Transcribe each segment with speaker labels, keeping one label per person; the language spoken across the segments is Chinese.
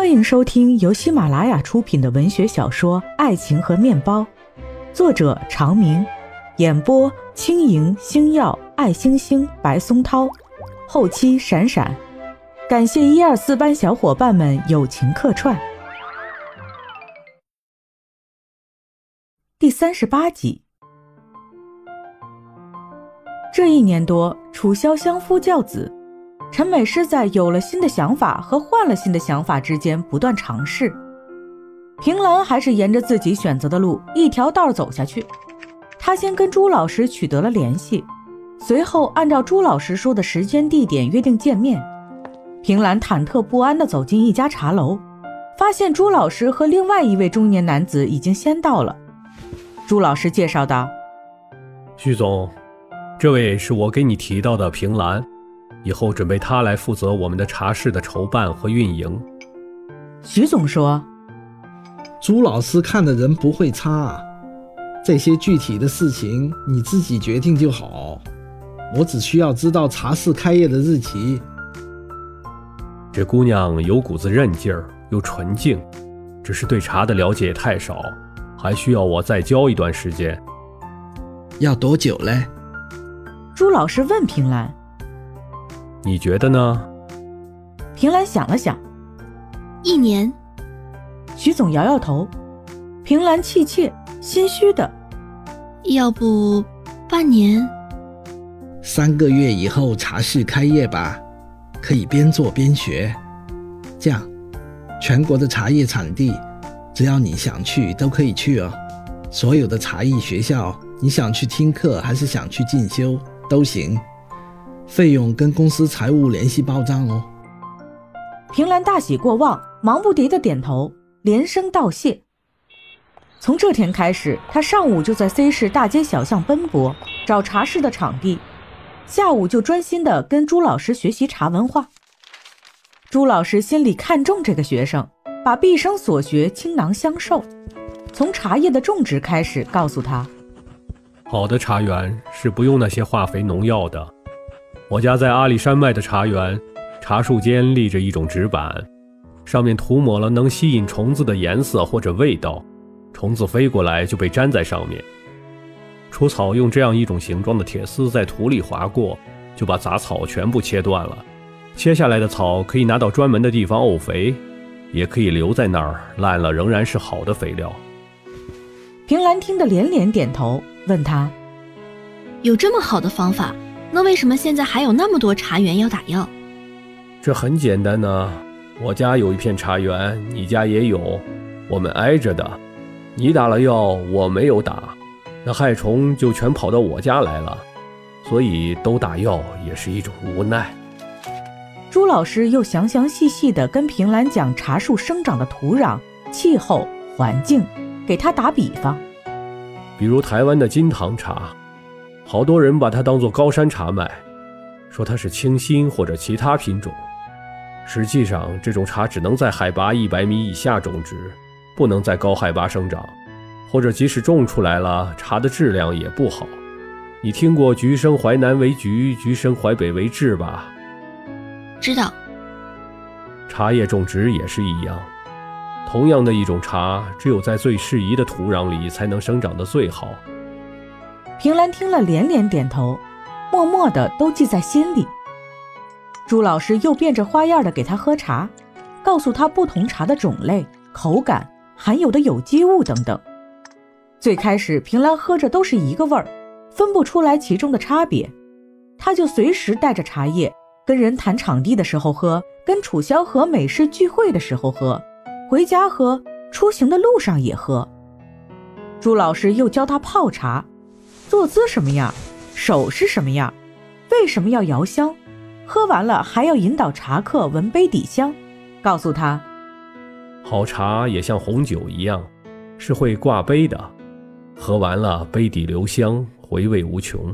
Speaker 1: 欢迎收听由喜马拉雅出品的文学小说《爱情和面包》，作者长明，演播轻盈、星耀、爱星星、白松涛，后期闪闪。感谢一二四班小伙伴们友情客串。第三十八集。这一年多，楚萧相夫教子。陈美诗在有了新的想法和换了新的想法之间不断尝试。平兰还是沿着自己选择的路一条道走下去。她先跟朱老师取得了联系，随后按照朱老师说的时间地点约定见面。平兰忐忑不安地走进一家茶楼，发现朱老师和另外一位中年男子已经先到了。朱老师介绍道：“
Speaker 2: 徐总，这位是我给你提到的平兰。”以后准备他来负责我们的茶室的筹办和运营。
Speaker 1: 徐总说：“
Speaker 3: 朱老师看的人不会差，这些具体的事情你自己决定就好。我只需要知道茶室开业的日期。”
Speaker 2: 这姑娘有股子韧劲儿，又纯净，只是对茶的了解太少，还需要我再教一段时间。
Speaker 3: 要多久嘞？
Speaker 1: 朱老师问平兰。
Speaker 2: 你觉得呢？
Speaker 1: 平兰想了想，
Speaker 4: 一年。
Speaker 1: 徐总摇摇头。平兰气怯，心虚的，
Speaker 4: 要不半年？
Speaker 3: 三个月以后茶室开业吧，可以边做边学。这样，全国的茶叶产地，只要你想去都可以去哦。所有的茶艺学校，你想去听课还是想去进修都行。费用跟公司财务联系报账哦。
Speaker 1: 平兰大喜过望，忙不迭的点头，连声道谢。从这天开始，他上午就在 C 市大街小巷奔波，找茶室的场地；下午就专心的跟朱老师学习茶文化。朱老师心里看重这个学生，把毕生所学倾囊相授，从茶叶的种植开始，告诉他：
Speaker 2: 好的茶园是不用那些化肥农药的。我家在阿里山脉的茶园，茶树间立着一种纸板，上面涂抹了能吸引虫子的颜色或者味道，虫子飞过来就被粘在上面。除草用这样一种形状的铁丝在土里划过，就把杂草全部切断了。切下来的草可以拿到专门的地方沤肥，也可以留在那儿烂了仍然是好的肥料。
Speaker 1: 平兰听得连连点头，问他：“
Speaker 4: 有这么好的方法？”那为什么现在还有那么多茶园要打药？
Speaker 2: 这很简单呢。我家有一片茶园，你家也有，我们挨着的。你打了药，我没有打，那害虫就全跑到我家来了。所以都打药也是一种无奈。
Speaker 1: 朱老师又详详细细地跟平兰讲茶树生长的土壤、气候、环境，给他打比方，
Speaker 2: 比如台湾的金堂茶。好多人把它当做高山茶卖，说它是清新或者其他品种。实际上，这种茶只能在海拔一百米以下种植，不能在高海拔生长，或者即使种出来了，茶的质量也不好。你听过“橘生淮南为橘，橘生淮北为枳”吧？
Speaker 4: 知道。
Speaker 2: 茶叶种植也是一样，同样的一种茶，只有在最适宜的土壤里才能生长得最好。
Speaker 1: 平兰听了连连点头，默默的都记在心里。朱老师又变着花样的给他喝茶，告诉他不同茶的种类、口感、含有的有机物等等。最开始平兰喝着都是一个味儿，分不出来其中的差别，他就随时带着茶叶，跟人谈场地的时候喝，跟楚萧和美式聚会的时候喝，回家喝，出行的路上也喝。朱老师又教他泡茶。坐姿什么样，手是什么样，为什么要摇香？喝完了还要引导茶客闻杯底香，告诉他，
Speaker 2: 好茶也像红酒一样，是会挂杯的，喝完了杯底留香，回味无穷。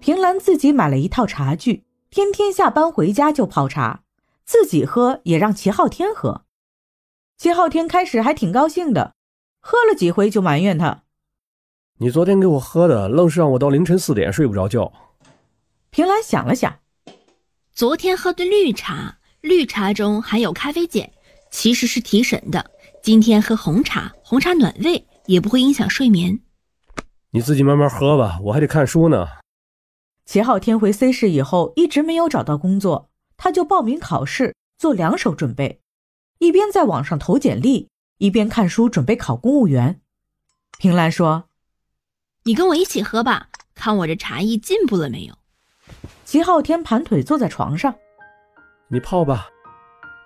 Speaker 1: 平兰自己买了一套茶具，天天下班回家就泡茶，自己喝也让齐昊天喝。齐昊天开始还挺高兴的，喝了几回就埋怨他。
Speaker 2: 你昨天给我喝的，愣是让我到凌晨四点睡不着觉。
Speaker 1: 平兰想了想，
Speaker 4: 昨天喝的绿茶，绿茶中含有咖啡碱，其实是提神的。今天喝红茶，红茶暖胃，也不会影响睡眠。
Speaker 2: 你自己慢慢喝吧，我还得看书呢。
Speaker 1: 齐昊天回 C 市以后，一直没有找到工作，他就报名考试，做两手准备，一边在网上投简历，一边看书准备考公务员。平兰说：“
Speaker 4: 你跟我一起喝吧，看我这茶艺进步了没有。”
Speaker 1: 齐昊天盘腿坐在床上，
Speaker 2: 你泡吧。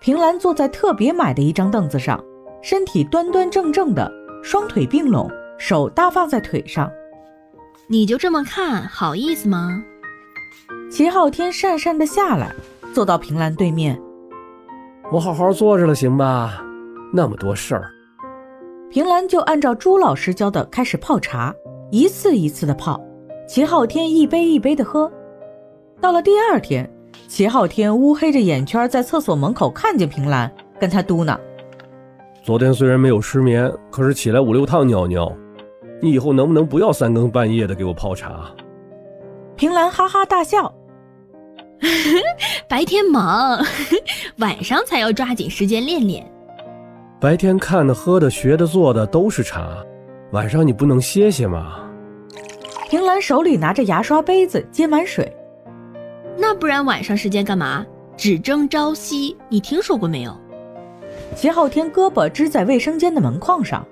Speaker 1: 平兰坐在特别买的一张凳子上。身体端端正正的，双腿并拢，手搭放在腿上。
Speaker 4: 你就这么看好意思吗？
Speaker 1: 齐昊天讪讪的下来，坐到平兰对面。
Speaker 2: 我好好坐着了，行吧？那么多事儿。
Speaker 1: 平兰就按照朱老师教的开始泡茶，一次一次的泡。齐昊天一杯一杯的喝。到了第二天，齐昊天乌黑着眼圈在厕所门口看见平兰，跟他嘟囔。
Speaker 2: 昨天虽然没有失眠，可是起来五六趟尿尿。你以后能不能不要三更半夜的给我泡茶？
Speaker 1: 平兰哈哈大笑，
Speaker 4: 白天忙，晚上才要抓紧时间练练。
Speaker 2: 白天看的、喝的、学的、做的都是茶，晚上你不能歇歇吗？
Speaker 1: 平兰手里拿着牙刷杯子接满水，
Speaker 4: 那不然晚上时间干嘛？只争朝夕，你听说过没有？
Speaker 1: 齐昊天胳膊支在卫生间的门框上。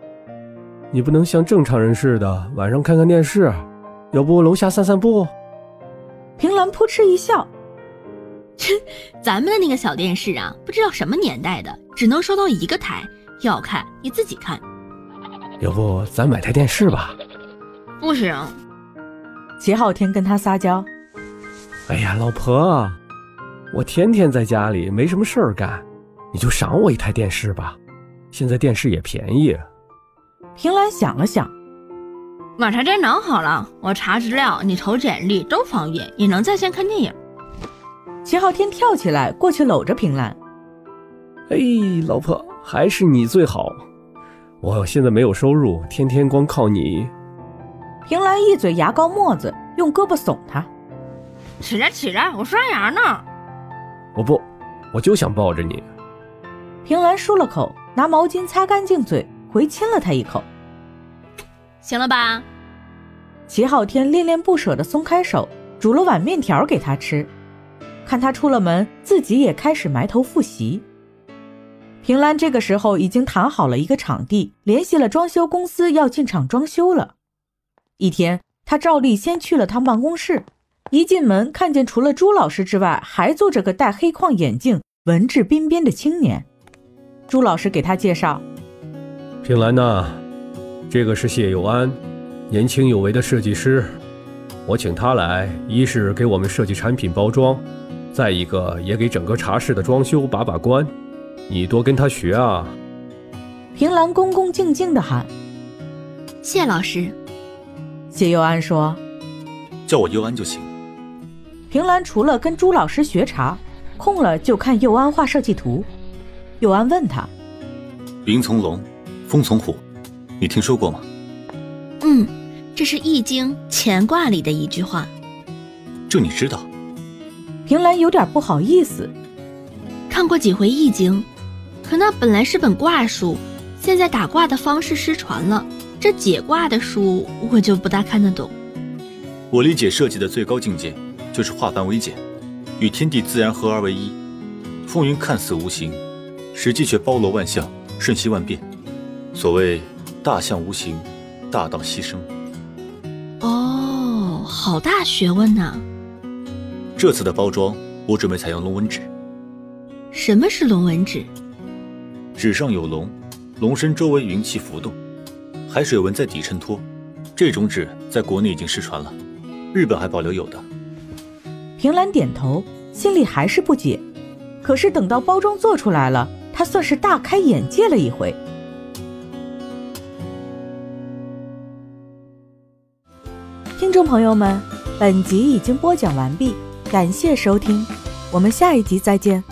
Speaker 2: 你不能像正常人似的晚上看看电视，要不楼下散散步？
Speaker 1: 平兰扑哧一笑：“
Speaker 4: 切，咱们的那个小电视啊，不知道什么年代的，只能收到一个台，要看你自己看。
Speaker 2: 要不咱买台电视吧？”
Speaker 4: 不行。
Speaker 1: 齐昊天跟他撒娇：“
Speaker 2: 哎呀，老婆，我天天在家里没什么事儿干。”你就赏我一台电视吧，现在电视也便宜。
Speaker 1: 平兰想了想，
Speaker 4: 买台电脑好了，我查资料，你投简历都方便，也能在线看电影。
Speaker 1: 齐昊天跳起来过去搂着平兰，
Speaker 2: 哎，老婆还是你最好。我现在没有收入，天天光靠你。
Speaker 1: 平兰一嘴牙膏沫子，用胳膊耸他，
Speaker 4: 起来起来，我刷牙呢。
Speaker 2: 我不，我就想抱着你。
Speaker 1: 平兰漱了口，拿毛巾擦干净嘴，回亲了他一口。
Speaker 4: 行了吧？
Speaker 1: 齐昊天恋恋不舍地松开手，煮了碗面条给他吃。看他出了门，自己也开始埋头复习。平兰这个时候已经谈好了一个场地，联系了装修公司，要进场装修了。一天，他照例先去了趟办公室，一进门看见除了朱老师之外，还坐着个戴黑框眼镜、文质彬彬的青年。朱老师给他介绍：“
Speaker 2: 平兰呐，这个是谢友安，年轻有为的设计师。我请他来，一是给我们设计产品包装，再一个也给整个茶室的装修把把关。你多跟他学啊。”
Speaker 1: 平兰恭恭敬敬地喊：“
Speaker 4: 谢老师。”
Speaker 1: 谢佑安说：“
Speaker 5: 叫我佑安就行。”
Speaker 1: 平兰除了跟朱老师学茶，空了就看佑安画设计图。佑安问他：“
Speaker 5: 云从龙，风从虎，你听说过吗？”“
Speaker 4: 嗯，这是《易经》乾卦里的一句话。”“
Speaker 5: 这你知道？”
Speaker 1: 平兰有点不好意思。
Speaker 4: 看过几回《易经》，可那本来是本卦书，现在打卦的方式失传了，这解卦的书我就不大看得懂。
Speaker 5: 我理解设计的最高境界，就是化繁为简，与天地自然合而为一。风云看似无形。实际却包罗万象，瞬息万变。所谓大象无形，大道牺牲。
Speaker 4: 哦，好大学问呐！
Speaker 5: 这次的包装，我准备采用龙纹纸。
Speaker 4: 什么是龙纹纸？
Speaker 5: 纸上有龙，龙身周围云气浮动，海水纹在底衬托。这种纸在国内已经失传了，日本还保留有的。
Speaker 1: 平兰点头，心里还是不解。可是等到包装做出来了。他算是大开眼界了一回。听众朋友们，本集已经播讲完毕，感谢收听，我们下一集再见。